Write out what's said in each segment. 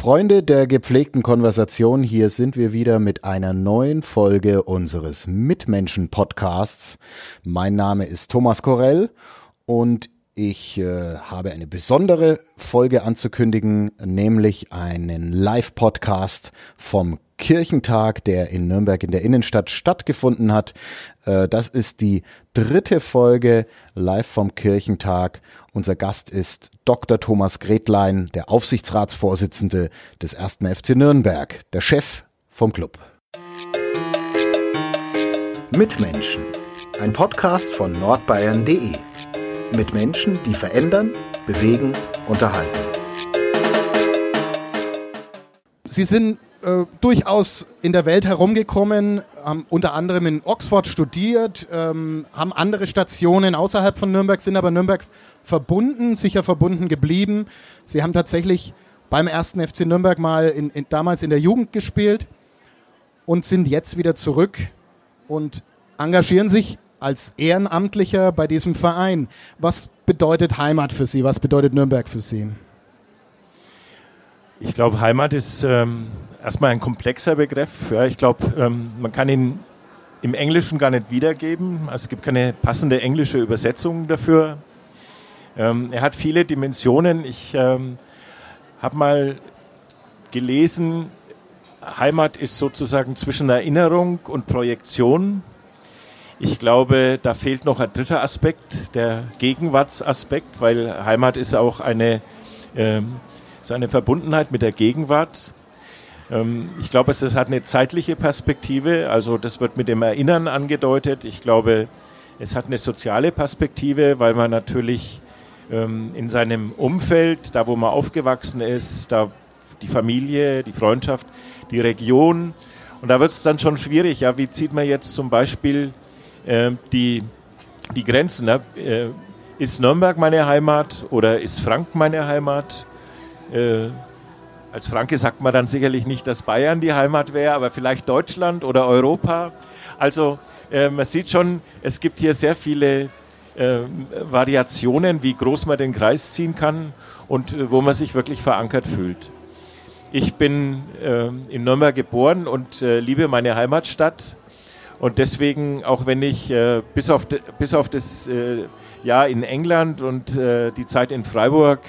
Freunde der gepflegten Konversation, hier sind wir wieder mit einer neuen Folge unseres Mitmenschen-Podcasts. Mein Name ist Thomas Korell und ich äh, habe eine besondere Folge anzukündigen, nämlich einen Live-Podcast vom Kirchentag, der in Nürnberg in der Innenstadt stattgefunden hat. Äh, das ist die dritte Folge live vom Kirchentag. Unser Gast ist Dr. Thomas Gretlein, der Aufsichtsratsvorsitzende des 1. FC Nürnberg, der Chef vom Club. Mitmenschen, ein Podcast von nordbayern.de. Mit Menschen, die verändern, bewegen, unterhalten. Sie sind äh, durchaus in der Welt herumgekommen, haben unter anderem in Oxford studiert, ähm, haben andere Stationen außerhalb von Nürnberg, sind aber Nürnberg verbunden, sicher verbunden geblieben. Sie haben tatsächlich beim ersten FC Nürnberg mal in, in, damals in der Jugend gespielt und sind jetzt wieder zurück und engagieren sich als Ehrenamtlicher bei diesem Verein. Was bedeutet Heimat für Sie? Was bedeutet Nürnberg für Sie? Ich glaube, Heimat ist ähm, erstmal ein komplexer Begriff. Ja, ich glaube, ähm, man kann ihn im Englischen gar nicht wiedergeben. Es gibt keine passende englische Übersetzung dafür. Ähm, er hat viele Dimensionen. Ich ähm, habe mal gelesen, Heimat ist sozusagen zwischen Erinnerung und Projektion. Ich glaube, da fehlt noch ein dritter Aspekt, der Gegenwartsaspekt, weil Heimat ist auch eine, ähm, ist eine Verbundenheit mit der Gegenwart. Ähm, ich glaube, es hat eine zeitliche Perspektive, also das wird mit dem Erinnern angedeutet. Ich glaube, es hat eine soziale Perspektive, weil man natürlich ähm, in seinem Umfeld, da wo man aufgewachsen ist, da die Familie, die Freundschaft, die Region, und da wird es dann schon schwierig. Ja, wie zieht man jetzt zum Beispiel äh, die, die Grenzen? Äh, ist Nürnberg meine Heimat oder ist Frank meine Heimat? Äh, als Franke sagt man dann sicherlich nicht, dass Bayern die Heimat wäre, aber vielleicht Deutschland oder Europa. Also äh, man sieht schon, es gibt hier sehr viele äh, Variationen, wie groß man den Kreis ziehen kann und äh, wo man sich wirklich verankert fühlt. Ich bin äh, in Nürnberg geboren und äh, liebe meine Heimatstadt. Und deswegen, auch wenn ich äh, bis, auf de, bis auf das Jahr in England und die Zeit in Freiburg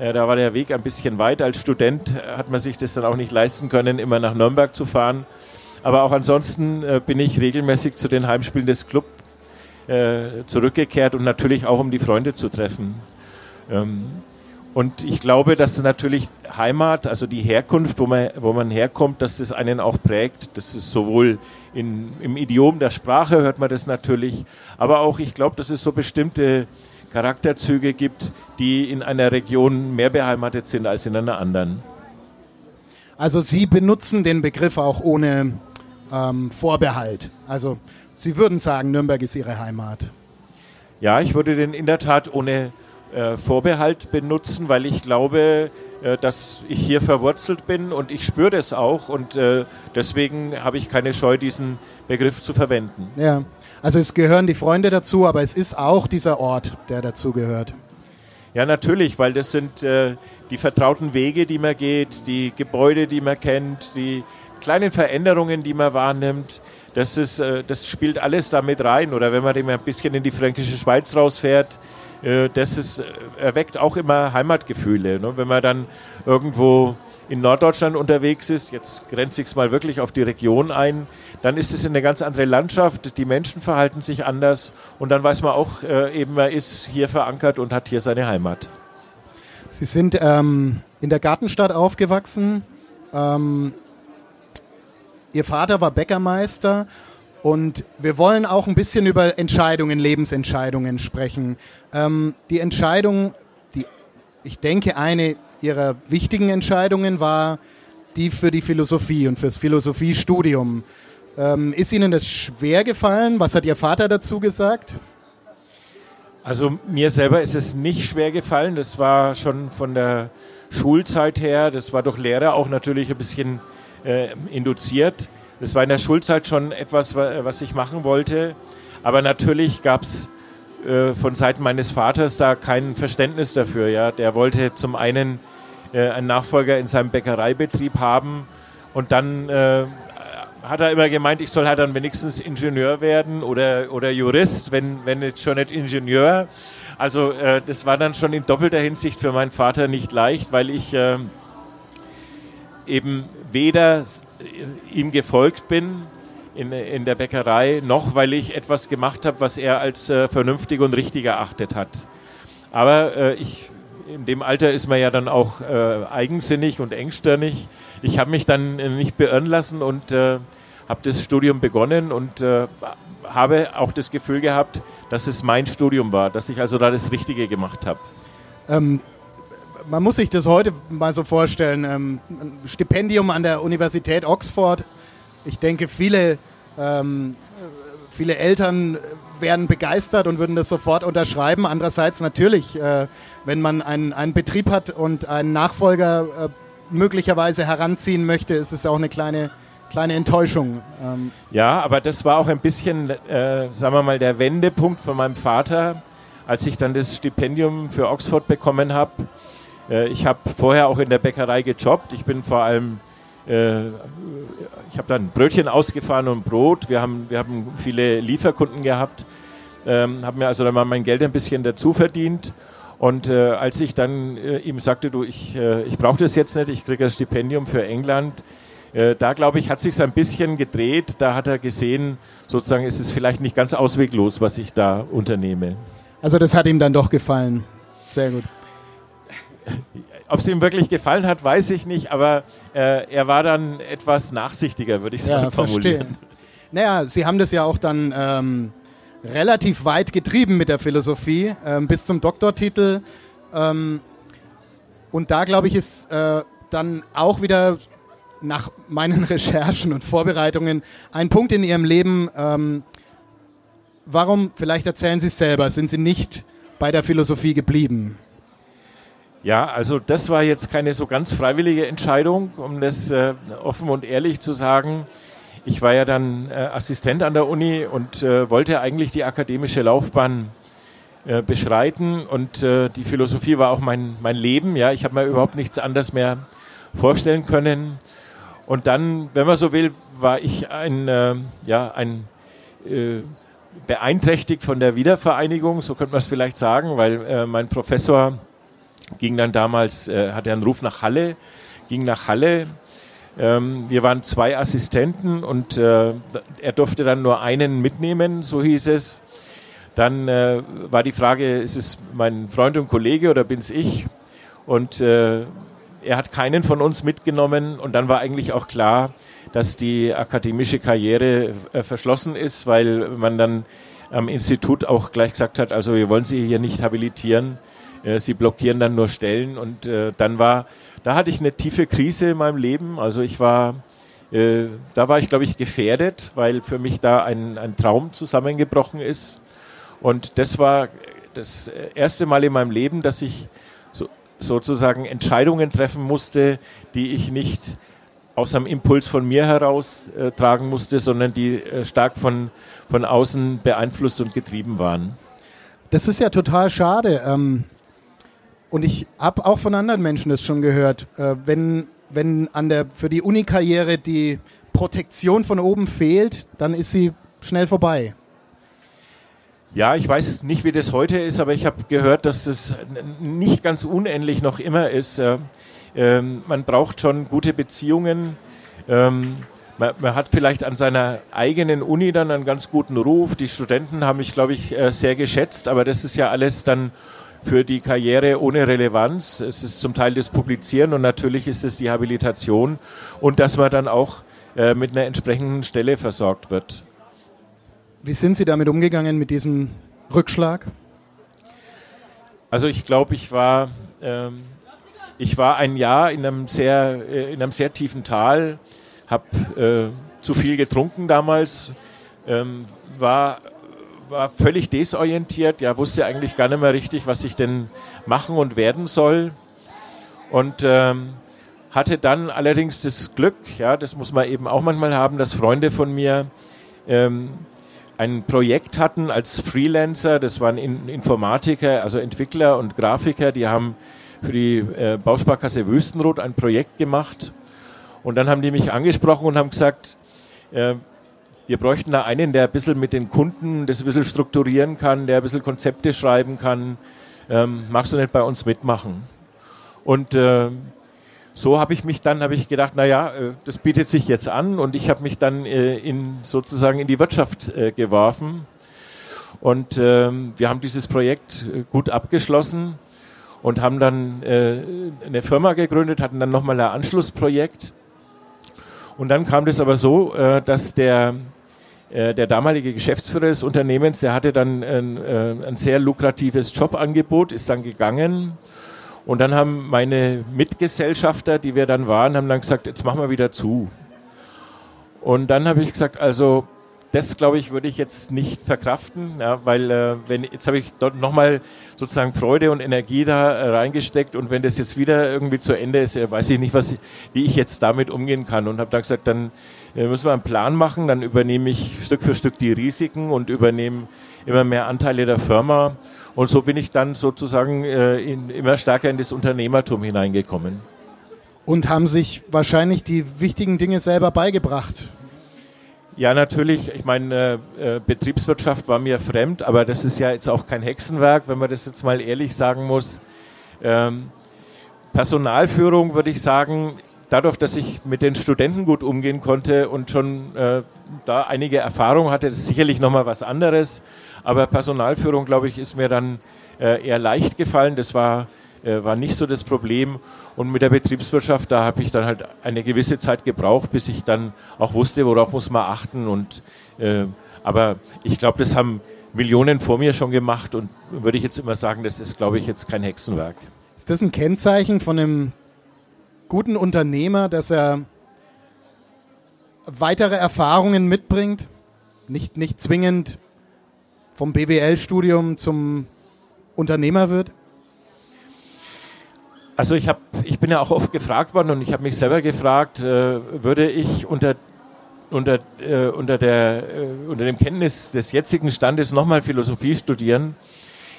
ja, da war der Weg ein bisschen weit. Als Student hat man sich das dann auch nicht leisten können, immer nach Nürnberg zu fahren. Aber auch ansonsten äh, bin ich regelmäßig zu den Heimspielen des Club äh, zurückgekehrt und natürlich auch, um die Freunde zu treffen. Ähm, und ich glaube, dass natürlich Heimat, also die Herkunft, wo man, wo man herkommt, dass das einen auch prägt. Das ist sowohl in, im Idiom der Sprache hört man das natürlich, aber auch, ich glaube, dass es so bestimmte Charakterzüge gibt, die in einer Region mehr beheimatet sind als in einer anderen. Also Sie benutzen den Begriff auch ohne ähm, Vorbehalt. Also Sie würden sagen, Nürnberg ist Ihre Heimat. Ja, ich würde den in der Tat ohne äh, Vorbehalt benutzen, weil ich glaube, äh, dass ich hier verwurzelt bin und ich spüre das auch und äh, deswegen habe ich keine Scheu, diesen Begriff zu verwenden. Ja, also es gehören die Freunde dazu, aber es ist auch dieser Ort, der dazu gehört. Ja, natürlich, weil das sind äh, die vertrauten Wege, die man geht, die Gebäude, die man kennt, die kleinen Veränderungen, die man wahrnimmt. Das, ist, äh, das spielt alles damit rein. Oder wenn man dem ein bisschen in die fränkische Schweiz rausfährt, äh, das ist, äh, erweckt auch immer Heimatgefühle. Ne? Wenn man dann irgendwo in Norddeutschland unterwegs ist, jetzt grenze ich es mal wirklich auf die Region ein, dann ist es eine ganz andere Landschaft, die Menschen verhalten sich anders und dann weiß man auch äh, eben, er ist hier verankert und hat hier seine Heimat. Sie sind ähm, in der Gartenstadt aufgewachsen. Ähm, Ihr Vater war Bäckermeister und wir wollen auch ein bisschen über Entscheidungen, Lebensentscheidungen sprechen. Ähm, die Entscheidung, die ich denke, eine Ihrer wichtigen Entscheidungen war die für die Philosophie und fürs Philosophiestudium. Ähm, ist Ihnen das schwer gefallen? Was hat Ihr Vater dazu gesagt? Also mir selber ist es nicht schwer gefallen. Das war schon von der Schulzeit her, das war durch Lehrer auch natürlich ein bisschen äh, induziert. Das war in der Schulzeit schon etwas, was ich machen wollte. Aber natürlich gab es äh, von Seiten meines Vaters da kein Verständnis dafür. Ja, der wollte zum einen äh, einen Nachfolger in seinem Bäckereibetrieb haben. Und dann äh, hat er immer gemeint, ich soll halt dann wenigstens Ingenieur werden oder, oder Jurist, wenn, wenn jetzt schon nicht Ingenieur. Also äh, das war dann schon in doppelter Hinsicht für meinen Vater nicht leicht, weil ich äh, eben weder ihm gefolgt bin in, in der Bäckerei, noch weil ich etwas gemacht habe, was er als äh, vernünftig und richtig erachtet hat. Aber äh, ich, in dem Alter ist man ja dann auch äh, eigensinnig und engstirnig. Ich habe mich dann äh, nicht beirren lassen und äh, habe das Studium begonnen und äh, habe auch das Gefühl gehabt, dass es mein Studium war, dass ich also da das Richtige gemacht habe. Ähm, man muss sich das heute mal so vorstellen. Ähm, Stipendium an der Universität Oxford. Ich denke, viele, ähm, viele Eltern wären begeistert und würden das sofort unterschreiben. Andererseits natürlich, äh, wenn man einen, einen Betrieb hat und einen Nachfolger äh, möglicherweise heranziehen möchte, ist es auch eine kleine, kleine Enttäuschung. Ähm ja, aber das war auch ein bisschen, äh, sagen wir mal, der Wendepunkt von meinem Vater, als ich dann das Stipendium für Oxford bekommen habe. Äh, ich habe vorher auch in der Bäckerei gejobbt. Ich bin vor allem äh, ich habe dann Brötchen ausgefahren und Brot. Wir haben, wir haben viele Lieferkunden gehabt, ähm, habe mir also dann mal mein Geld ein bisschen dazu verdient. Und äh, als ich dann äh, ihm sagte, du, ich, äh, ich brauche das jetzt nicht, ich kriege ein Stipendium für England, äh, da glaube ich, hat sich ein bisschen gedreht. Da hat er gesehen, sozusagen ist es vielleicht nicht ganz ausweglos, was ich da unternehme. Also das hat ihm dann doch gefallen. Sehr gut. Ob es ihm wirklich gefallen hat, weiß ich nicht, aber äh, er war dann etwas nachsichtiger, würde ich sagen, ja, formulieren. Verstehe. Naja, Sie haben das ja auch dann ähm, relativ weit getrieben mit der Philosophie, ähm, bis zum Doktortitel. Ähm, und da, glaube ich, ist äh, dann auch wieder nach meinen Recherchen und Vorbereitungen ein Punkt in Ihrem Leben. Ähm, warum, vielleicht erzählen Sie es selber, sind Sie nicht bei der Philosophie geblieben? Ja, also das war jetzt keine so ganz freiwillige Entscheidung, um das äh, offen und ehrlich zu sagen. Ich war ja dann äh, Assistent an der Uni und äh, wollte eigentlich die akademische Laufbahn äh, beschreiten und äh, die Philosophie war auch mein, mein Leben. Ja, ich habe mir überhaupt nichts anderes mehr vorstellen können. Und dann, wenn man so will, war ich ein, äh, ja, ein beeinträchtigt von der Wiedervereinigung, so könnte man es vielleicht sagen, weil mein Professor ging dann damals, äh, hatte einen Ruf nach Halle, ging nach Halle. Ähm, wir waren zwei Assistenten und äh, er durfte dann nur einen mitnehmen, so hieß es. Dann äh, war die Frage, ist es mein Freund und Kollege oder bin es ich? Und äh, er hat keinen von uns mitgenommen und dann war eigentlich auch klar, dass die akademische Karriere äh, verschlossen ist, weil man dann am Institut auch gleich gesagt hat, also wir wollen Sie hier nicht habilitieren, sie blockieren dann nur Stellen und äh, dann war, da hatte ich eine tiefe Krise in meinem Leben. Also ich war, äh, da war ich glaube ich gefährdet, weil für mich da ein, ein Traum zusammengebrochen ist. Und das war das erste Mal in meinem Leben, dass ich so, sozusagen Entscheidungen treffen musste, die ich nicht aus einem Impuls von mir heraus äh, tragen musste, sondern die äh, stark von, von außen beeinflusst und getrieben waren. Das ist ja total schade. Ähm, und ich habe auch von anderen Menschen das schon gehört. Äh, wenn, wenn an der, für die Uni-Karriere die Protektion von oben fehlt, dann ist sie schnell vorbei. Ja, ich weiß nicht, wie das heute ist, aber ich habe gehört, dass das nicht ganz unähnlich noch immer ist. Ähm, man braucht schon gute Beziehungen. Ähm, man, man, hat vielleicht an seiner eigenen Uni dann einen ganz guten Ruf. Die Studenten haben mich, glaube ich, äh, sehr geschätzt, aber das ist ja alles dann für die Karriere ohne Relevanz. Es ist zum Teil das Publizieren und natürlich ist es die Habilitation und dass man dann auch äh, mit einer entsprechenden Stelle versorgt wird. Wie sind Sie damit umgegangen mit diesem Rückschlag? Also ich glaube, ich war, ähm, ich war ein Jahr in einem sehr, äh, in einem sehr tiefen Tal, habe äh, zu viel getrunken damals, ähm, war war völlig desorientiert, ja, wusste eigentlich gar nicht mehr richtig, was ich denn machen und werden soll. Und ähm, hatte dann allerdings das Glück, ja, das muss man eben auch manchmal haben, dass Freunde von mir ähm, ein Projekt hatten als Freelancer, das waren Informatiker, also Entwickler und Grafiker, die haben für die äh, Bausparkasse Wüstenrot ein Projekt gemacht. Und dann haben die mich angesprochen und haben gesagt, äh, wir bräuchten da einen, der ein bisschen mit den Kunden das ein bisschen strukturieren kann, der ein bisschen Konzepte schreiben kann. Ähm, magst du nicht bei uns mitmachen? Und äh, so habe ich mich dann, habe ich gedacht, naja, äh, das bietet sich jetzt an und ich habe mich dann äh, in, sozusagen in die Wirtschaft äh, geworfen. Und ähm, wir haben dieses Projekt äh, gut abgeschlossen und haben dann äh, eine Firma gegründet, hatten dann nochmal ein Anschlussprojekt. Und dann kam das aber so, dass der, der damalige Geschäftsführer des Unternehmens, der hatte dann ein, äh, ein sehr lukratives Jobangebot, ist dann gegangen. Und dann haben meine Mitgesellschafter, die wir dann waren, haben dann gesagt, jetzt machen wir wieder zu. Und dann habe ich gesagt, also das glaube ich, würde ich jetzt nicht verkraften, ja, weil äh, wenn jetzt habe ich dort nochmal sozusagen Freude und Energie da äh, reingesteckt und wenn das jetzt wieder irgendwie zu Ende ist, äh, weiß ich nicht, was ich, wie ich jetzt damit umgehen kann und habe dann gesagt, dann äh, müssen wir einen Plan machen, dann übernehme ich Stück für Stück die Risiken und übernehme immer mehr Anteile der Firma und so bin ich dann sozusagen äh, in, immer stärker in das Unternehmertum hineingekommen. Und haben sich wahrscheinlich die wichtigen Dinge selber beigebracht. Ja, natürlich. Ich meine, äh, äh, Betriebswirtschaft war mir fremd, aber das ist ja jetzt auch kein Hexenwerk, wenn man das jetzt mal ehrlich sagen muss. Ähm, Personalführung würde ich sagen, dadurch, dass ich mit den Studenten gut umgehen konnte und schon äh, da einige Erfahrung hatte, das ist sicherlich nochmal was anderes. Aber Personalführung, glaube ich, ist mir dann äh, eher leicht gefallen. Das war, war nicht so das Problem. Und mit der Betriebswirtschaft, da habe ich dann halt eine gewisse Zeit gebraucht, bis ich dann auch wusste, worauf muss man achten. Und, äh, aber ich glaube, das haben Millionen vor mir schon gemacht und würde ich jetzt immer sagen, das ist, glaube ich, jetzt kein Hexenwerk. Ist das ein Kennzeichen von einem guten Unternehmer, dass er weitere Erfahrungen mitbringt? Nicht, nicht zwingend vom BWL-Studium zum Unternehmer wird? Also ich, hab, ich bin ja auch oft gefragt worden und ich habe mich selber gefragt, äh, würde ich unter, unter, äh, unter, der, äh, unter dem Kenntnis des jetzigen Standes nochmal Philosophie studieren?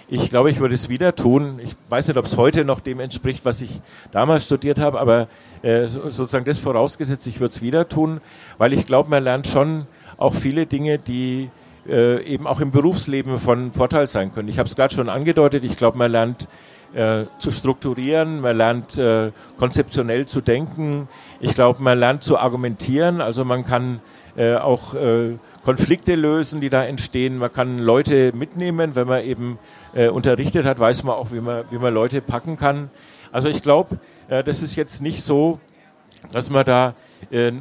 Ich glaube, ich würde es wieder tun. Ich weiß nicht, ob es heute noch dem entspricht, was ich damals studiert habe, aber äh, sozusagen das vorausgesetzt, ich würde es wieder tun, weil ich glaube, man lernt schon auch viele Dinge, die äh, eben auch im Berufsleben von Vorteil sein können. Ich habe es gerade schon angedeutet, ich glaube, man lernt äh, zu strukturieren, man lernt äh, konzeptionell zu denken. Ich glaube, man lernt zu argumentieren, also man kann äh, auch äh, Konflikte lösen, die da entstehen. Man kann Leute mitnehmen, wenn man eben äh, unterrichtet hat, weiß man auch, wie man, wie man Leute packen kann. Also ich glaube, äh, das ist jetzt nicht so, dass man da äh,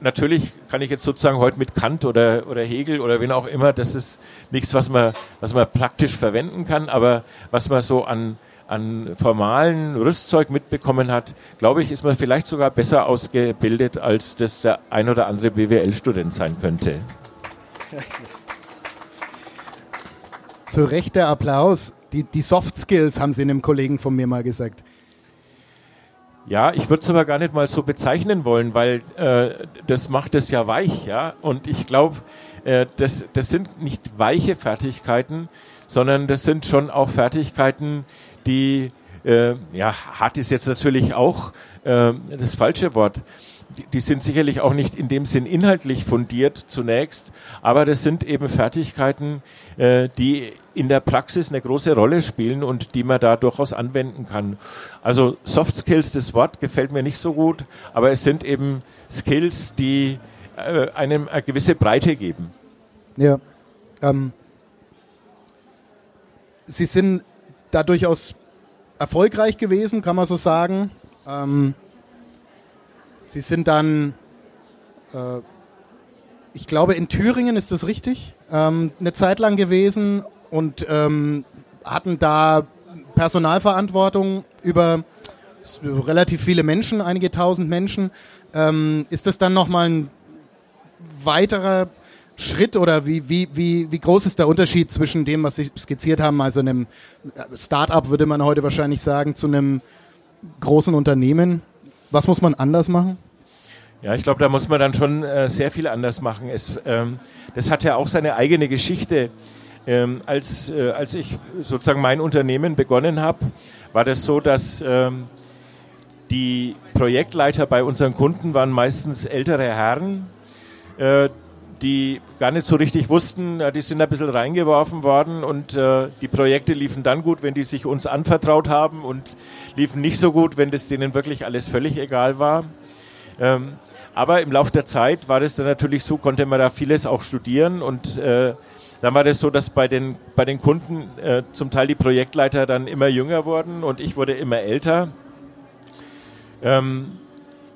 natürlich kann ich jetzt sozusagen heute mit Kant oder, oder Hegel oder wen auch immer, das ist nichts, was man, was man praktisch verwenden kann, aber was man so an, an formalen Rüstzeug mitbekommen hat, glaube ich, ist man vielleicht sogar besser ausgebildet, als das der ein oder andere BWL-Student sein könnte. Zu Recht der Applaus. Die, die Soft Skills haben Sie einem Kollegen von mir mal gesagt. Ja, ich würde es aber gar nicht mal so bezeichnen wollen, weil äh, das macht es ja weich, ja. Und ich glaube, äh, das, das sind nicht weiche Fertigkeiten, sondern das sind schon auch Fertigkeiten, die, äh, ja, hart ist jetzt natürlich auch äh, das falsche Wort. Die, die sind sicherlich auch nicht in dem Sinn inhaltlich fundiert zunächst, aber das sind eben Fertigkeiten, äh, die in der Praxis eine große Rolle spielen und die man da durchaus anwenden kann. Also Soft Skills, das Wort gefällt mir nicht so gut, aber es sind eben Skills, die äh, einem eine gewisse Breite geben. Ja. Ähm, Sie sind da durchaus erfolgreich gewesen, kann man so sagen. Ähm, Sie sind dann, äh, ich glaube, in Thüringen ist das richtig, ähm, eine Zeit lang gewesen und ähm, hatten da Personalverantwortung über relativ viele Menschen, einige tausend Menschen. Ähm, ist das dann nochmal ein weiterer Schritt oder wie, wie, wie, wie groß ist der Unterschied zwischen dem, was Sie skizziert haben, also einem Start-up würde man heute wahrscheinlich sagen, zu einem großen Unternehmen? Was muss man anders machen? Ja, ich glaube, da muss man dann schon äh, sehr viel anders machen. Es, ähm, das hat ja auch seine eigene Geschichte. ähm, als, äh, als ich sozusagen mein Unternehmen begonnen habe, war das so, dass ähm, die Projektleiter bei unseren Kunden waren meistens ältere Herren, äh, die gar nicht so richtig wussten, die sind ein bisschen reingeworfen worden und äh, die Projekte liefen dann gut, wenn die sich uns anvertraut haben und liefen nicht so gut, wenn das denen wirklich alles völlig egal war. Ähm, aber im Laufe der Zeit war das dann natürlich so, konnte man da vieles auch studieren und äh, dann war das so, dass bei den, bei den Kunden äh, zum Teil die Projektleiter dann immer jünger wurden und ich wurde immer älter. Ähm,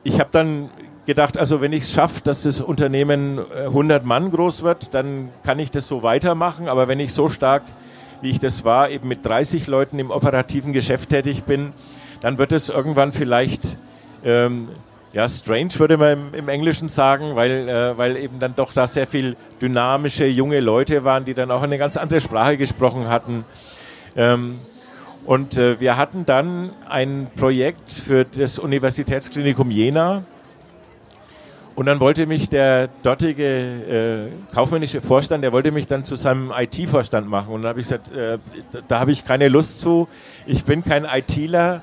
ich habe dann gedacht, also wenn ich es schaffe, dass das Unternehmen 100 äh, Mann groß wird, dann kann ich das so weitermachen. Aber wenn ich so stark, wie ich das war, eben mit 30 Leuten im operativen Geschäft tätig bin, dann wird es irgendwann vielleicht ähm, ja, strange würde man im, Englischen sagen, weil, äh, weil eben dann doch da sehr viel dynamische junge Leute waren, die dann auch eine ganz andere Sprache gesprochen hatten. Ähm, und äh, wir hatten dann ein Projekt für das Universitätsklinikum Jena, und dann wollte mich der dortige äh, kaufmännische Vorstand, der wollte mich dann zu seinem IT-Vorstand machen. Und dann habe ich gesagt, äh, da, da habe ich keine Lust zu. Ich bin kein ITler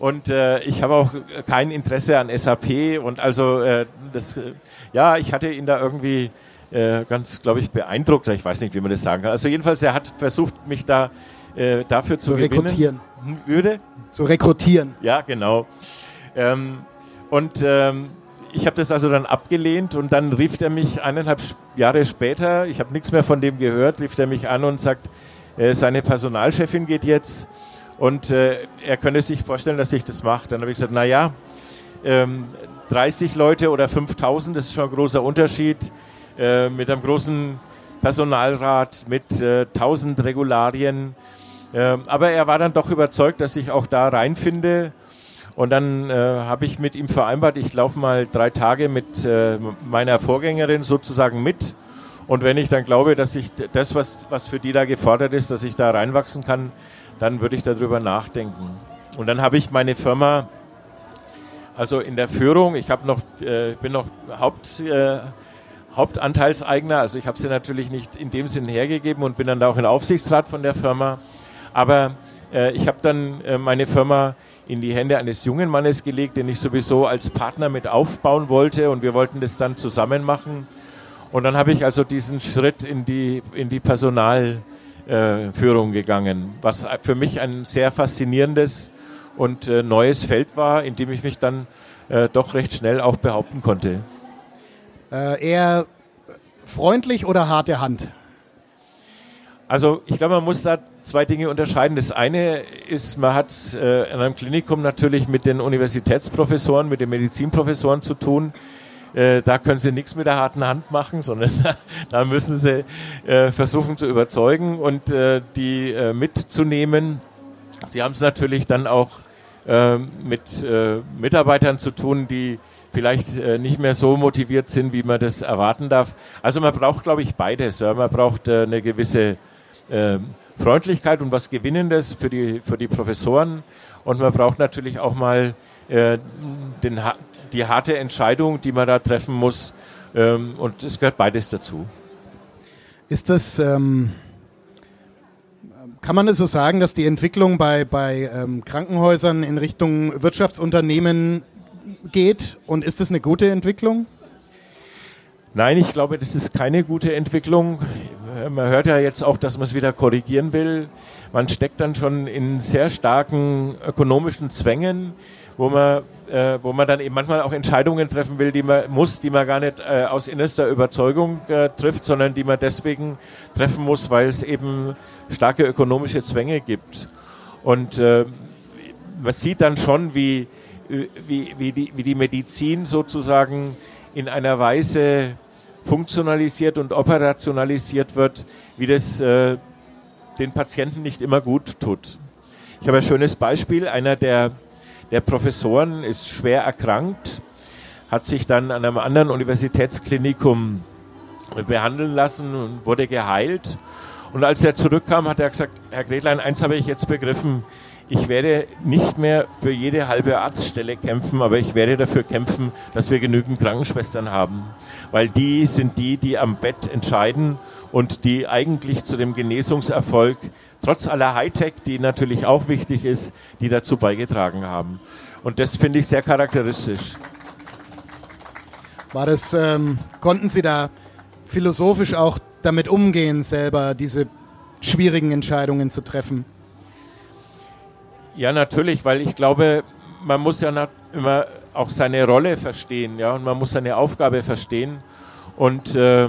und äh, ich habe auch kein Interesse an SAP. Und also äh, das, äh, ja, ich hatte ihn da irgendwie äh, ganz, glaube ich, beeindruckt. Ich weiß nicht, wie man das sagen kann. Also jedenfalls, er hat versucht, mich da äh, dafür zu, zu gewinnen. rekrutieren. Hm, würde? Zu rekrutieren. Ja, genau. Ähm, und ähm, ich habe das also dann abgelehnt und dann rief er mich eineinhalb Jahre später, ich habe nichts mehr von dem gehört, rief er mich an und sagt, äh, seine Personalchefin geht jetzt und äh, er könne sich vorstellen, dass ich das mache. Dann habe ich gesagt, naja, ähm, 30 Leute oder 5000, das ist schon ein großer Unterschied, äh, mit einem großen Personalrat, mit äh, 1000 Regularien. Ähm, aber er war dann doch überzeugt, dass ich auch da reinfinde und dann äh, habe ich mit ihm vereinbart, ich laufe mal drei Tage mit äh, meiner Vorgängerin sozusagen mit. Und wenn ich dann glaube, dass ich das, was, was für die da gefordert ist, dass ich da reinwachsen kann, dann würde ich darüber nachdenken. Und dann habe ich meine Firma, also in der Führung, ich habe noch, äh, bin noch Haupt, äh, Hauptanteilseigner, also ich habe sie natürlich nicht in dem Sinn hergegeben und bin dann da auch im Aufsichtsrat von der Firma. Aber äh, ich habe dann äh, meine Firma in die Hände eines jungen Mannes gelegt, den ich sowieso als Partner mit aufbauen wollte und wir wollten das dann zusammen machen. Und dann habe ich also diesen Schritt in die, in die Personalführung äh, gegangen, was für mich ein sehr faszinierendes und äh, neues Feld war, in dem ich mich dann äh, doch recht schnell auch behaupten konnte. Äh, eher freundlich oder harte Hand? Also ich glaube, man muss da zwei Dinge unterscheiden. Das eine ist, man hat äh, in einem Klinikum natürlich mit den Universitätsprofessoren, mit den Medizinprofessoren zu tun. Äh, da können sie nichts mit der harten Hand machen, sondern da, müssen sie äh, versuchen zu überzeugen und äh, die mitzunehmen. Sie haben es natürlich dann auch äh, mit Mitarbeitern zu tun, die vielleicht nicht mehr so motiviert sind, wie man das erwarten darf. Also man braucht, glaube ich, beides. Man braucht eine gewisse äh, Freundlichkeit und was Gewinnendes für die, für die Professoren. Und man braucht natürlich auch mal äh, den, die harte Entscheidung, die man da treffen muss. Ähm, und es gehört beides dazu. Ist das, ähm, kann man es so sagen, dass die Entwicklung bei, bei ähm, Krankenhäusern in Richtung Wirtschaftsunternehmen geht? Und ist das eine gute Entwicklung? Nein, ich glaube, das ist keine gute Entwicklung. Man hört ja jetzt auch, dass man es wieder korrigieren will. Man steckt dann schon in sehr starken ökonomischen Zwängen, wo man, äh, wo man dann eben manchmal auch Entscheidungen treffen will, die man muss, die man gar nicht äh, aus innerster Überzeugung äh, trifft, sondern die man deswegen treffen muss, weil es eben starke ökonomische Zwänge gibt. Und äh, man sieht dann schon, wie, wie, wie, die, wie die Medizin sozusagen in einer Weise funktionalisiert und operationalisiert wird, wie das äh, den Patienten nicht immer gut tut. Ich habe ein schönes Beispiel. Einer der, der Professoren ist schwer erkrankt, hat sich dann an einem anderen Universitätsklinikum behandeln lassen und wurde geheilt. Und als er zurückkam, hat er gesagt, Herr Gretlein, eins habe ich jetzt begriffen, ich werde nicht mehr für jede halbe Arztstelle kämpfen, aber ich werde dafür kämpfen, dass wir genügend Krankenschwestern haben. Weil die sind die, die am Bett entscheiden und die eigentlich zu dem Genesungserfolg, trotz aller Hightech, die natürlich auch wichtig ist, die dazu beigetragen haben. Und das finde ich sehr charakteristisch. War das, ähm, konnten Sie da philosophisch auch damit umgehen, selber diese schwierigen Entscheidungen zu treffen? Ja, natürlich, weil ich glaube, man muss ja immer auch seine Rolle verstehen, ja, und man muss seine Aufgabe verstehen. Und äh,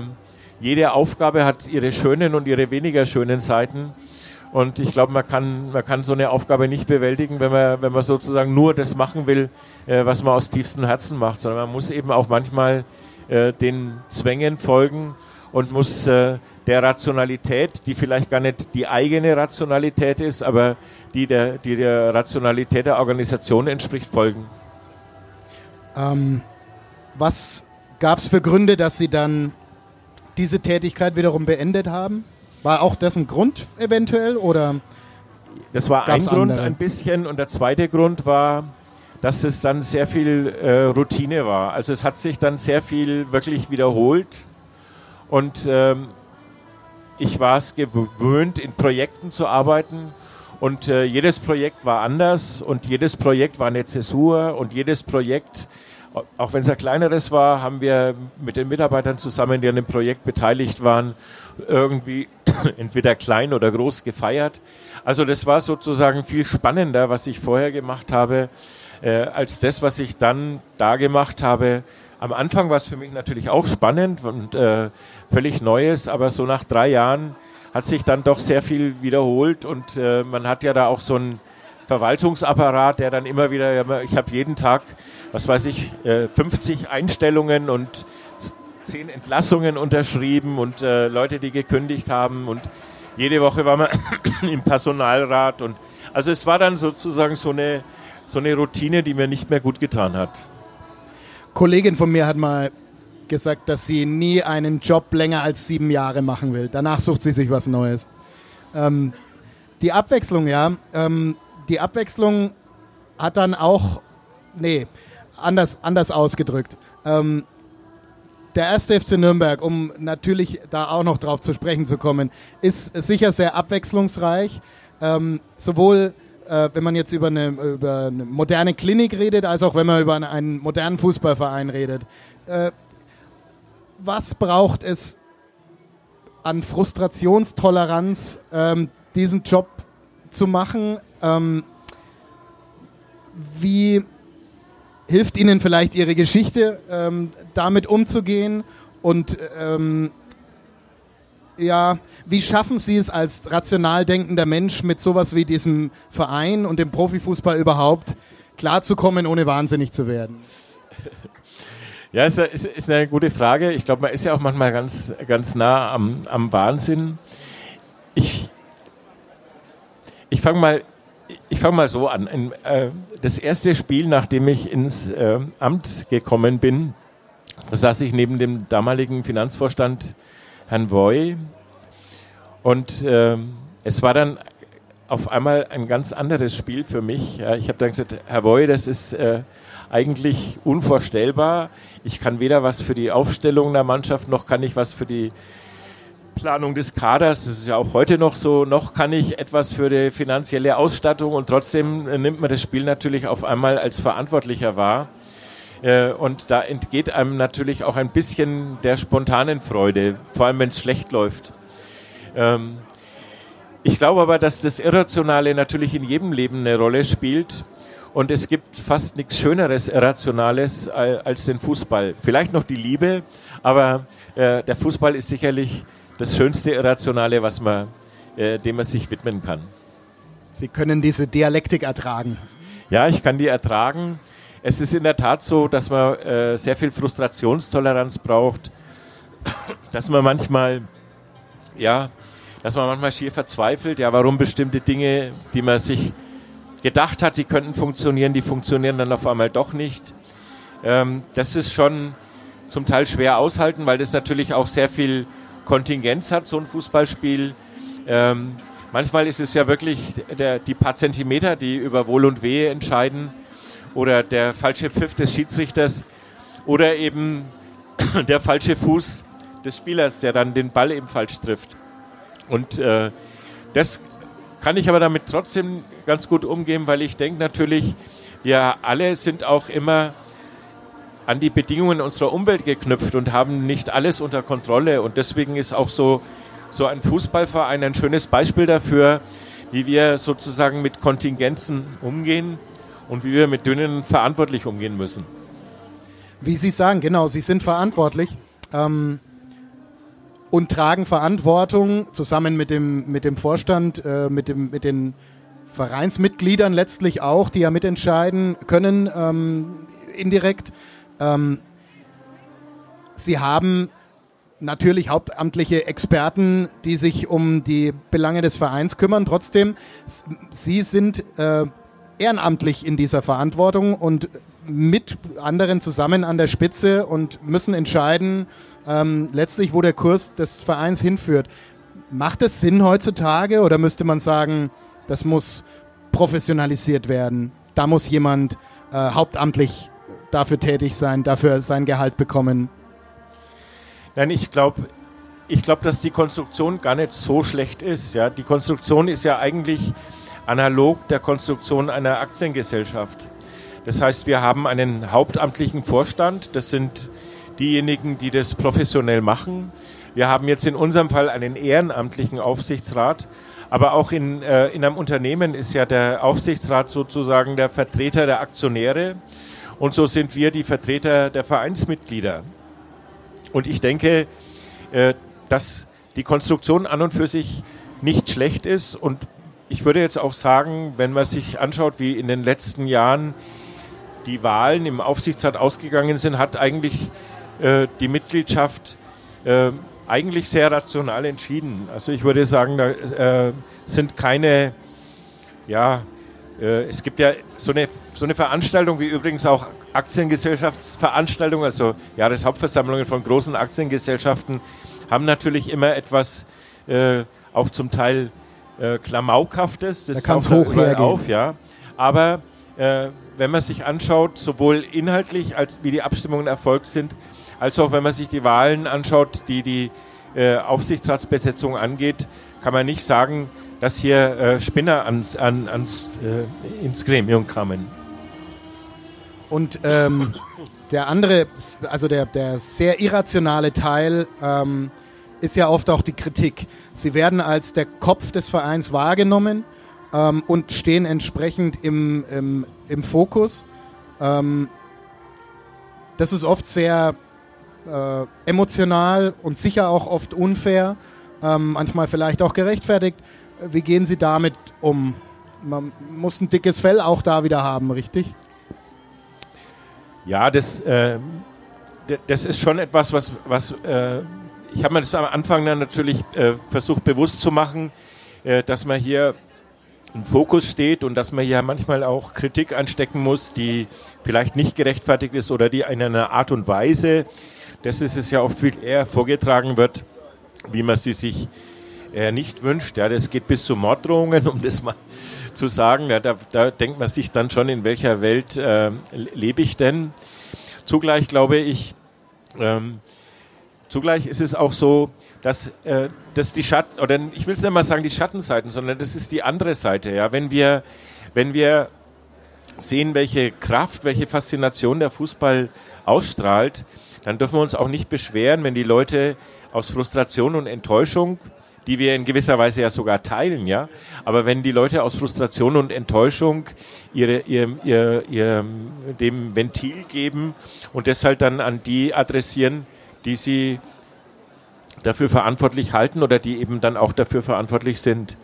jede Aufgabe hat ihre schönen und ihre weniger schönen Seiten. Und ich glaube, man kann, man kann so eine Aufgabe nicht bewältigen, wenn man, wenn man sozusagen nur das machen will, äh, was man aus tiefstem Herzen macht, sondern man muss eben auch manchmal äh, den Zwängen folgen und muss äh, der Rationalität, die vielleicht gar nicht die eigene Rationalität ist, aber die der, die der Rationalität der Organisation entspricht, folgen. Ähm, was gab es für Gründe, dass Sie dann diese Tätigkeit wiederum beendet haben? War auch das ein Grund eventuell oder? Das war ein Grund andere? ein bisschen und der zweite Grund war, dass es dann sehr viel äh, Routine war. Also es hat sich dann sehr viel wirklich wiederholt und ähm, ich war es gewöhnt, in Projekten zu arbeiten. Und äh, jedes Projekt war anders und jedes Projekt war eine Zäsur und jedes Projekt, auch wenn es ein kleineres war, haben wir mit den Mitarbeitern zusammen, die an dem Projekt beteiligt waren, irgendwie entweder klein oder groß gefeiert. Also das war sozusagen viel spannender, was ich vorher gemacht habe, äh, als das, was ich dann da gemacht habe. Am Anfang war es für mich natürlich auch spannend und äh, völlig Neues, aber so nach drei Jahren hat sich dann doch sehr viel wiederholt und äh, man hat ja da auch so einen Verwaltungsapparat, der dann immer wieder, ich habe jeden Tag, was weiß ich, äh, 50 Einstellungen und zehn Entlassungen unterschrieben und äh, Leute, die gekündigt haben und jede Woche war man im Personalrat und also es war dann sozusagen so eine, so eine Routine, die mir nicht mehr gut getan hat. Kollegin von mir hat mal gesagt, dass sie nie einen Job länger als sieben Jahre machen will. Danach sucht sie sich was Neues. Ähm, die Abwechslung, ja. Ähm, die Abwechslung hat dann auch, nee, anders, anders ausgedrückt. Ähm, der erste FC Nürnberg, um natürlich da auch noch drauf zu sprechen zu kommen, ist sicher sehr abwechslungsreich. Ähm, sowohl äh, wenn man jetzt über eine, über eine moderne Klinik redet, als auch wenn man über einen modernen Fußballverein redet. Äh, was braucht es an Frustrationstoleranz, ähm, diesen Job zu machen? Ähm, wie hilft Ihnen vielleicht Ihre Geschichte, ähm, damit umzugehen? Und ähm, ja, wie schaffen Sie es als rational denkender Mensch mit sowas wie diesem Verein und dem Profifußball überhaupt klarzukommen, ohne wahnsinnig zu werden? Ja, ist, ist, ist eine gute Frage. Ich glaube, man ist ja auch manchmal ganz, ganz nah am, am Wahnsinn. Ich, ich fange mal, fang mal so an. In, äh, das erste Spiel, nachdem ich ins äh, Amt gekommen bin, saß ich neben dem damaligen Finanzvorstand Herrn Voy. Und äh, es war dann auf einmal ein ganz anderes Spiel für mich. Ja, ich habe dann gesagt, Herr Voy, das ist äh, eigentlich unvorstellbar. Ich kann weder was für die Aufstellung der Mannschaft, noch kann ich was für die Planung des Kaders, das ist ja auch heute noch so, noch kann ich etwas für die finanzielle Ausstattung und trotzdem nimmt man das Spiel natürlich auf einmal als Verantwortlicher wahr. Äh, und da entgeht einem natürlich auch ein bisschen der spontanen Freude, vor allem wenn es schlecht läuft. Ähm, ich glaube aber, dass das Irrationale natürlich in jedem Leben eine Rolle spielt und es gibt fast nichts Schöneres, Irrationales als den Fußball. Vielleicht noch die Liebe, aber äh, der Fußball ist sicherlich das schönste Irrationale, was man, äh, dem man sich widmen kann. Sie können diese Dialektik ertragen. Ja, ich kann die ertragen. Es ist in der Tat so, dass man äh, sehr viel Frustrationstoleranz braucht, dass man manchmal, ja, dass man manchmal schier verzweifelt, ja, warum bestimmte Dinge, die man sich gedacht hat, die könnten funktionieren, die funktionieren dann auf einmal doch nicht. Ähm, das ist schon zum Teil schwer aushalten, weil das natürlich auch sehr viel Kontingenz hat, so ein Fußballspiel. Ähm, manchmal ist es ja wirklich der, die paar Zentimeter, die über Wohl und Wehe entscheiden oder der falsche Pfiff des Schiedsrichters oder eben der falsche Fuß des Spielers, der dann den Ball eben falsch trifft. Und äh, das kann ich aber damit trotzdem ganz gut umgehen, weil ich denke natürlich, wir alle sind auch immer an die Bedingungen unserer Umwelt geknüpft und haben nicht alles unter Kontrolle. Und deswegen ist auch so, so ein Fußballverein ein schönes Beispiel dafür, wie wir sozusagen mit Kontingenzen umgehen und wie wir mit Dünnen verantwortlich umgehen müssen. Wie Sie sagen, genau, Sie sind verantwortlich. Ähm und tragen Verantwortung zusammen mit dem, mit dem Vorstand, äh, mit, dem, mit den Vereinsmitgliedern letztlich auch, die ja mitentscheiden können, ähm, indirekt. Ähm, sie haben natürlich hauptamtliche Experten, die sich um die Belange des Vereins kümmern. Trotzdem, sie sind äh, ehrenamtlich in dieser Verantwortung und mit anderen zusammen an der Spitze und müssen entscheiden, ähm, letztlich, wo der Kurs des Vereins hinführt. Macht es Sinn heutzutage oder müsste man sagen, das muss professionalisiert werden? Da muss jemand äh, hauptamtlich dafür tätig sein, dafür sein Gehalt bekommen? Nein, ich glaube, ich glaube, dass die Konstruktion gar nicht so schlecht ist. Ja? Die Konstruktion ist ja eigentlich analog der Konstruktion einer Aktiengesellschaft. Das heißt, wir haben einen hauptamtlichen Vorstand, das sind diejenigen, die das professionell machen. Wir haben jetzt in unserem Fall einen ehrenamtlichen Aufsichtsrat, aber auch in, äh, in einem Unternehmen ist ja der Aufsichtsrat sozusagen der Vertreter der Aktionäre und so sind wir die Vertreter der Vereinsmitglieder. Und ich denke, äh, dass die Konstruktion an und für sich nicht schlecht ist und ich würde jetzt auch sagen, wenn man sich anschaut, wie in den letzten Jahren die Wahlen im Aufsichtsrat ausgegangen sind, hat eigentlich äh, die Mitgliedschaft äh, eigentlich sehr rational entschieden. Also ich würde sagen, da äh, sind keine, ja, äh, es gibt ja so eine, so eine Veranstaltung wie übrigens auch Aktiengesellschaftsveranstaltungen, also Jahreshauptversammlungen von großen Aktiengesellschaften, haben natürlich immer etwas äh, auch zum Teil äh, Klamaukhaftes. Das da kann es hoch hergehen. auf, ja. Aber äh, wenn man sich anschaut, sowohl inhaltlich als wie die Abstimmungen erfolgt sind, als auch wenn man sich die Wahlen anschaut, die die äh, Aufsichtsratsbesetzung angeht, kann man nicht sagen, dass hier äh, Spinner ans, an, ans, äh, ins Gremium kamen. Und ähm, der andere, also der, der sehr irrationale Teil, ähm, ist ja oft auch die Kritik. Sie werden als der Kopf des Vereins wahrgenommen ähm, und stehen entsprechend im, im, im Fokus. Ähm, das ist oft sehr äh, emotional und sicher auch oft unfair, ähm, manchmal vielleicht auch gerechtfertigt. Wie gehen Sie damit um? Man muss ein dickes Fell auch da wieder haben, richtig? Ja, das, äh, das ist schon etwas, was, was äh, ich habe mir das am Anfang dann natürlich äh, versucht bewusst zu machen, äh, dass man hier im Fokus steht und dass man hier manchmal auch Kritik anstecken muss, die vielleicht nicht gerechtfertigt ist oder die in einer Art und Weise das ist es ja oft viel eher vorgetragen wird, wie man sie sich äh, nicht wünscht. Ja, das geht bis zu Morddrohungen, um das mal zu sagen. Ja, da, da denkt man sich dann schon, in welcher Welt äh, lebe ich denn? Zugleich glaube ich, ähm, zugleich ist es auch so, dass, äh, dass die Schatten, oder ich will es nicht mal sagen die Schattenseiten, sondern das ist die andere Seite. Ja, wenn wir, wenn wir sehen, welche Kraft, welche Faszination der Fußball ausstrahlt, dann dürfen wir uns auch nicht beschweren, wenn die Leute aus Frustration und Enttäuschung, die wir in gewisser Weise ja sogar teilen, ja, aber wenn die Leute aus Frustration und Enttäuschung ihre, ihr, ihr, ihr, dem Ventil geben und deshalb dann an die adressieren, die sie dafür verantwortlich halten oder die eben dann auch dafür verantwortlich sind.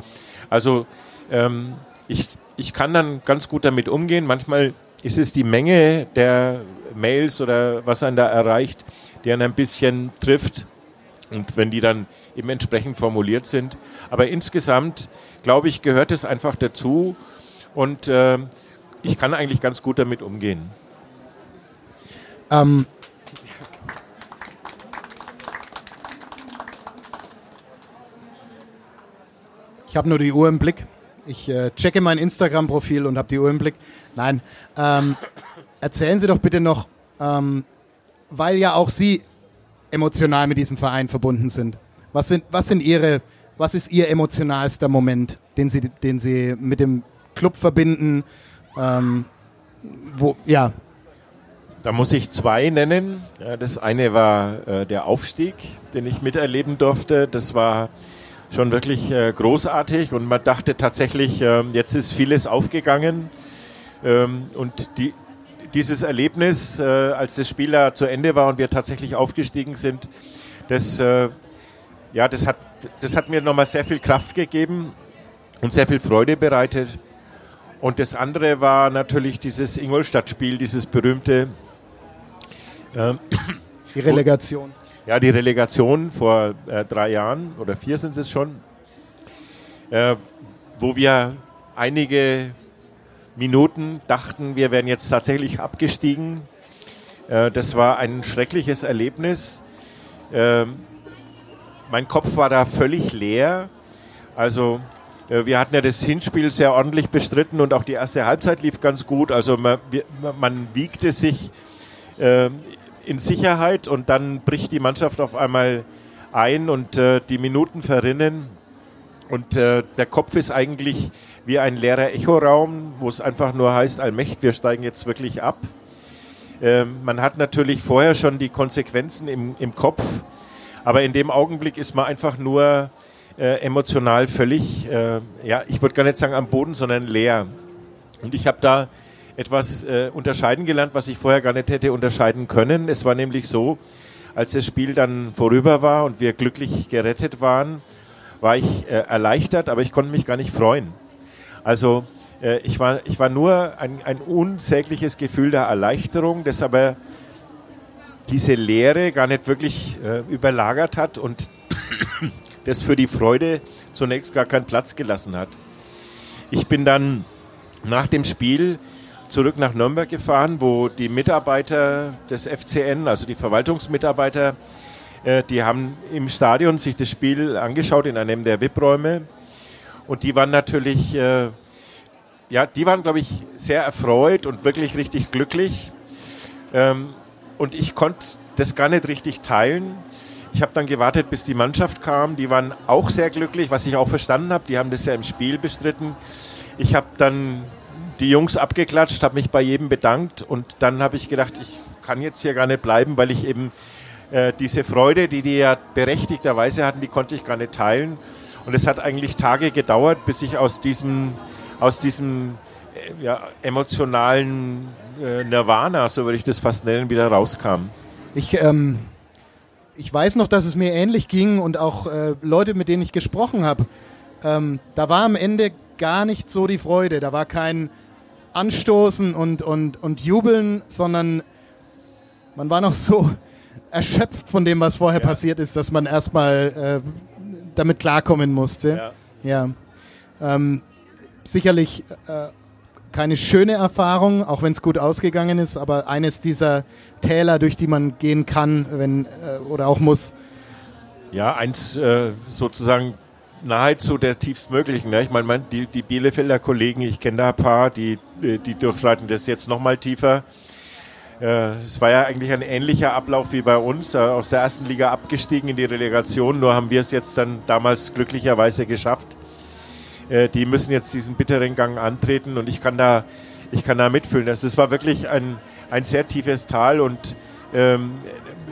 Also ähm, ich, ich kann dann ganz gut damit umgehen. Manchmal ist es die Menge der Mails oder was einen da erreicht, die einen ein bisschen trifft. Und wenn die dann eben entsprechend formuliert sind. Aber insgesamt, glaube ich, gehört es einfach dazu. Und äh, ich kann eigentlich ganz gut damit umgehen. Ähm, Ich habe nur die Uhr im Blick. Ich äh, checke mein Instagram-Profil und habe die Uhr im Blick. Nein, ähm, erzählen Sie doch bitte noch, ähm, weil ja auch Sie emotional mit diesem Verein verbunden sind. Was sind, was sind Ihre, was ist Ihr emotionalster Moment, den Sie, den Sie mit dem Club verbinden? Ähm, wo, ja. Da muss ich zwei nennen. Das eine war äh, der Aufstieg, den ich miterleben durfte. Das war schon wirklich äh, großartig und man dachte tatsächlich, äh, jetzt ist vieles aufgegangen. Ähm, und die, dieses Erlebnis, äh, als das Spiel da zu Ende war und wir tatsächlich aufgestiegen sind, das, äh, ja, das, hat, das hat mir nochmal sehr viel Kraft gegeben und sehr viel Freude bereitet. Und das andere war natürlich dieses Ingolstadt-Spiel, dieses berühmte. Ähm, die Relegation. Ja, die Relegation vor äh, drei Jahren oder vier sind es schon, äh, wo wir einige Minuten dachten, wir wären jetzt tatsächlich abgestiegen. Äh, das war ein schreckliches Erlebnis. Ähm, mein Kopf war da völlig leer. Also äh, wir hatten ja das Hinspiel sehr ordentlich bestritten und auch die erste Halbzeit lief ganz gut. Also man, man wiegte sich äh, in Sicherheit und dann bricht die Mannschaft auf einmal ein und äh, die Minuten verrinnen. Und äh, der Kopf ist eigentlich wie ein leerer Echoraum, wo es einfach nur heißt, Allmächt, wir steigen jetzt wirklich ab. Ähm, man hat natürlich vorher schon die Konsequenzen im, im Kopf, aber in dem Augenblick ist man einfach nur äh, emotional völlig, äh, ja, ich würde gar nicht sagen am Boden, sondern leer. Und ich habe da etwas äh, unterscheiden gelernt, was ich vorher gar nicht hätte unterscheiden können. Es war nämlich so, als das Spiel dann vorüber war und wir glücklich gerettet waren, war ich äh, erleichtert, aber ich konnte mich gar nicht freuen. Also äh, ich, war, ich war nur ein, ein unsägliches Gefühl der Erleichterung, das aber diese Leere gar nicht wirklich äh, überlagert hat und das für die Freude zunächst gar keinen Platz gelassen hat. Ich bin dann nach dem Spiel zurück nach Nürnberg gefahren, wo die Mitarbeiter des FCN, also die Verwaltungsmitarbeiter, äh, die haben im Stadion sich das Spiel angeschaut in einem der VIP-Räume und die waren natürlich, äh, ja, die waren, glaube ich, sehr erfreut und wirklich richtig glücklich. Ähm, und ich konnte das gar nicht richtig teilen. Ich habe dann gewartet, bis die Mannschaft kam. Die waren auch sehr glücklich, was ich auch verstanden habe. Die haben das ja im Spiel bestritten. Ich habe dann die Jungs abgeklatscht, habe mich bei jedem bedankt und dann habe ich gedacht, ich kann jetzt hier gar nicht bleiben, weil ich eben äh, diese Freude, die die ja berechtigterweise hatten, die konnte ich gar nicht teilen. Und es hat eigentlich Tage gedauert, bis ich aus diesem, aus diesem äh, ja, emotionalen äh, Nirvana, so würde ich das fast nennen, wieder rauskam. Ich, ähm, ich weiß noch, dass es mir ähnlich ging und auch äh, Leute, mit denen ich gesprochen habe, ähm, da war am Ende gar nicht so die Freude. Da war kein Anstoßen und, und, und Jubeln, sondern man war noch so erschöpft von dem, was vorher ja. passiert ist, dass man erstmal äh, damit klarkommen musste. Ja. ja. Ähm, sicherlich äh, keine schöne Erfahrung, auch wenn es gut ausgegangen ist, aber eines dieser Täler, durch die man gehen kann, wenn äh, oder auch muss. Ja, eins äh, sozusagen nahezu der tiefstmöglichen. Ne? Ich meine, die, die Bielefelder Kollegen, ich kenne da ein paar, die, die durchschreiten das jetzt nochmal tiefer. Äh, es war ja eigentlich ein ähnlicher Ablauf wie bei uns, äh, aus der ersten Liga abgestiegen in die Relegation, nur haben wir es jetzt dann damals glücklicherweise geschafft. Äh, die müssen jetzt diesen bitteren Gang antreten und ich kann da, ich kann da mitfühlen. Also es war wirklich ein, ein sehr tiefes Tal und ähm,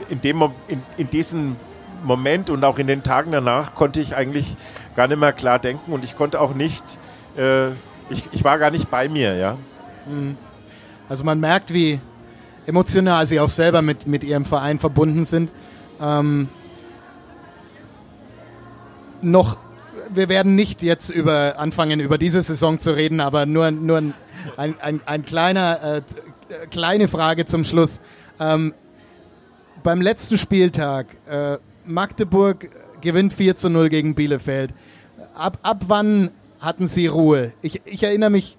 in, dem, in, in diesem Moment und auch in den Tagen danach konnte ich eigentlich gar nicht mehr klar denken und ich konnte auch nicht, äh, ich, ich war gar nicht bei mir, ja. Mhm. Also man merkt, wie emotional sie auch selber mit, mit ihrem Verein verbunden sind. Ähm, noch, wir werden nicht jetzt über anfangen, über diese Saison zu reden, aber nur, nur ein, ein, ein, ein kleiner, äh, kleine Frage zum Schluss. Ähm, beim letzten Spieltag, äh, Magdeburg gewinnt 4 zu 0 gegen Bielefeld. Ab, ab wann hatten Sie Ruhe? Ich, ich erinnere mich,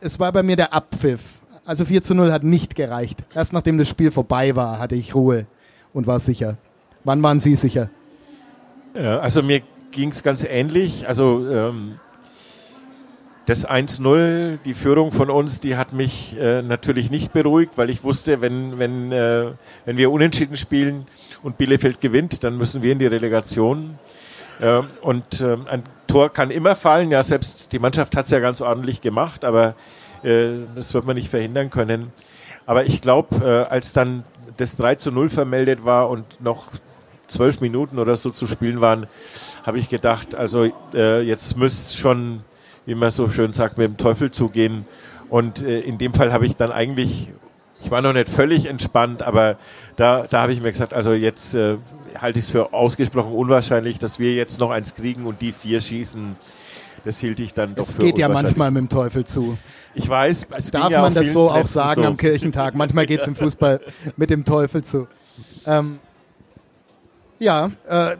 es war bei mir der Abpfiff. Also 4 zu 0 hat nicht gereicht. Erst nachdem das Spiel vorbei war, hatte ich Ruhe und war sicher. Wann waren Sie sicher? Also mir, ging es ganz ähnlich. Also ähm, das 1-0, die Führung von uns, die hat mich äh, natürlich nicht beruhigt, weil ich wusste, wenn, wenn, äh, wenn wir unentschieden spielen und Bielefeld gewinnt, dann müssen wir in die Relegation. Äh, und äh, ein Tor kann immer fallen. Ja, selbst die Mannschaft hat es ja ganz ordentlich gemacht, aber äh, das wird man nicht verhindern können. Aber ich glaube, äh, als dann das 3 zu 0 vermeldet war und noch zwölf Minuten oder so zu spielen waren, habe ich gedacht, also äh, jetzt müsste schon, wie man so schön sagt, mit dem Teufel zugehen. Und in dem Fall habe ich dann eigentlich, ich war noch nicht völlig entspannt, aber da, da habe ich mir gesagt, also jetzt äh, halte ich es für ausgesprochen unwahrscheinlich, dass wir jetzt noch eins kriegen und die vier schießen. Das hielt ich dann doch es für Es geht ja manchmal mit dem Teufel zu. Ich weiß, es darf ja man das so auch sagen so. am Kirchentag. Manchmal geht es im Fußball mit dem Teufel zu. Ähm, ja, äh,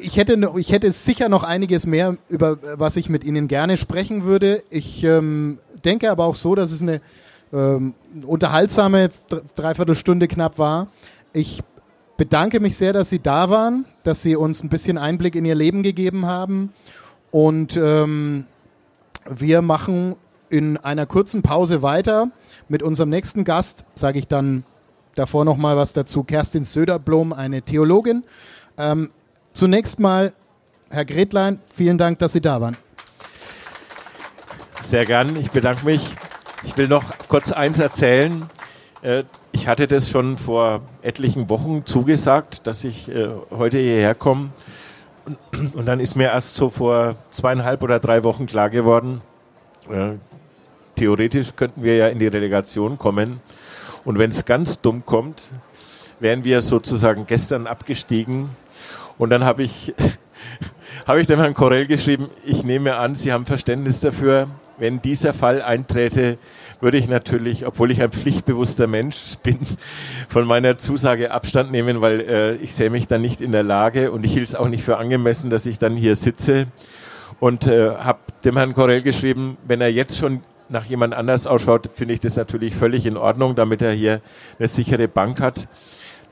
ich, hätte, ich hätte sicher noch einiges mehr, über was ich mit Ihnen gerne sprechen würde. Ich ähm, denke aber auch so, dass es eine ähm, unterhaltsame Dreiviertelstunde knapp war. Ich bedanke mich sehr, dass Sie da waren, dass Sie uns ein bisschen Einblick in Ihr Leben gegeben haben. Und ähm, wir machen in einer kurzen Pause weiter mit unserem nächsten Gast, sage ich dann davor noch mal was dazu. Kerstin Söderblom, eine Theologin. Ähm, zunächst mal, Herr Gretlein, vielen Dank, dass Sie da waren. Sehr gern, ich bedanke mich. Ich will noch kurz eins erzählen. Äh, ich hatte das schon vor etlichen Wochen zugesagt, dass ich äh, heute hierher komme. Und dann ist mir erst so vor zweieinhalb oder drei Wochen klar geworden, äh, theoretisch könnten wir ja in die Relegation kommen. Und wenn es ganz dumm kommt, wären wir sozusagen gestern abgestiegen. Und dann habe ich, hab ich dem Herrn Korell geschrieben, ich nehme an, Sie haben Verständnis dafür, wenn dieser Fall einträte, würde ich natürlich, obwohl ich ein pflichtbewusster Mensch bin, von meiner Zusage Abstand nehmen, weil äh, ich sehe mich dann nicht in der Lage und ich hielt es auch nicht für angemessen, dass ich dann hier sitze und äh, habe dem Herrn Korell geschrieben, wenn er jetzt schon nach jemand anders ausschaut, finde ich das natürlich völlig in Ordnung, damit er hier eine sichere Bank hat.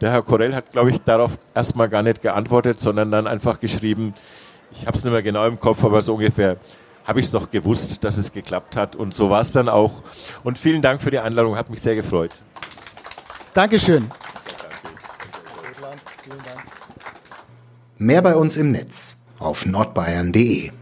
Der Herr Korell hat, glaube ich, darauf erstmal gar nicht geantwortet, sondern dann einfach geschrieben, ich habe es nicht mehr genau im Kopf, aber so ungefähr habe ich es doch gewusst, dass es geklappt hat. Und so war es dann auch. Und vielen Dank für die Einladung, hat mich sehr gefreut. Dankeschön. Mehr bei uns im Netz auf nordbayern.de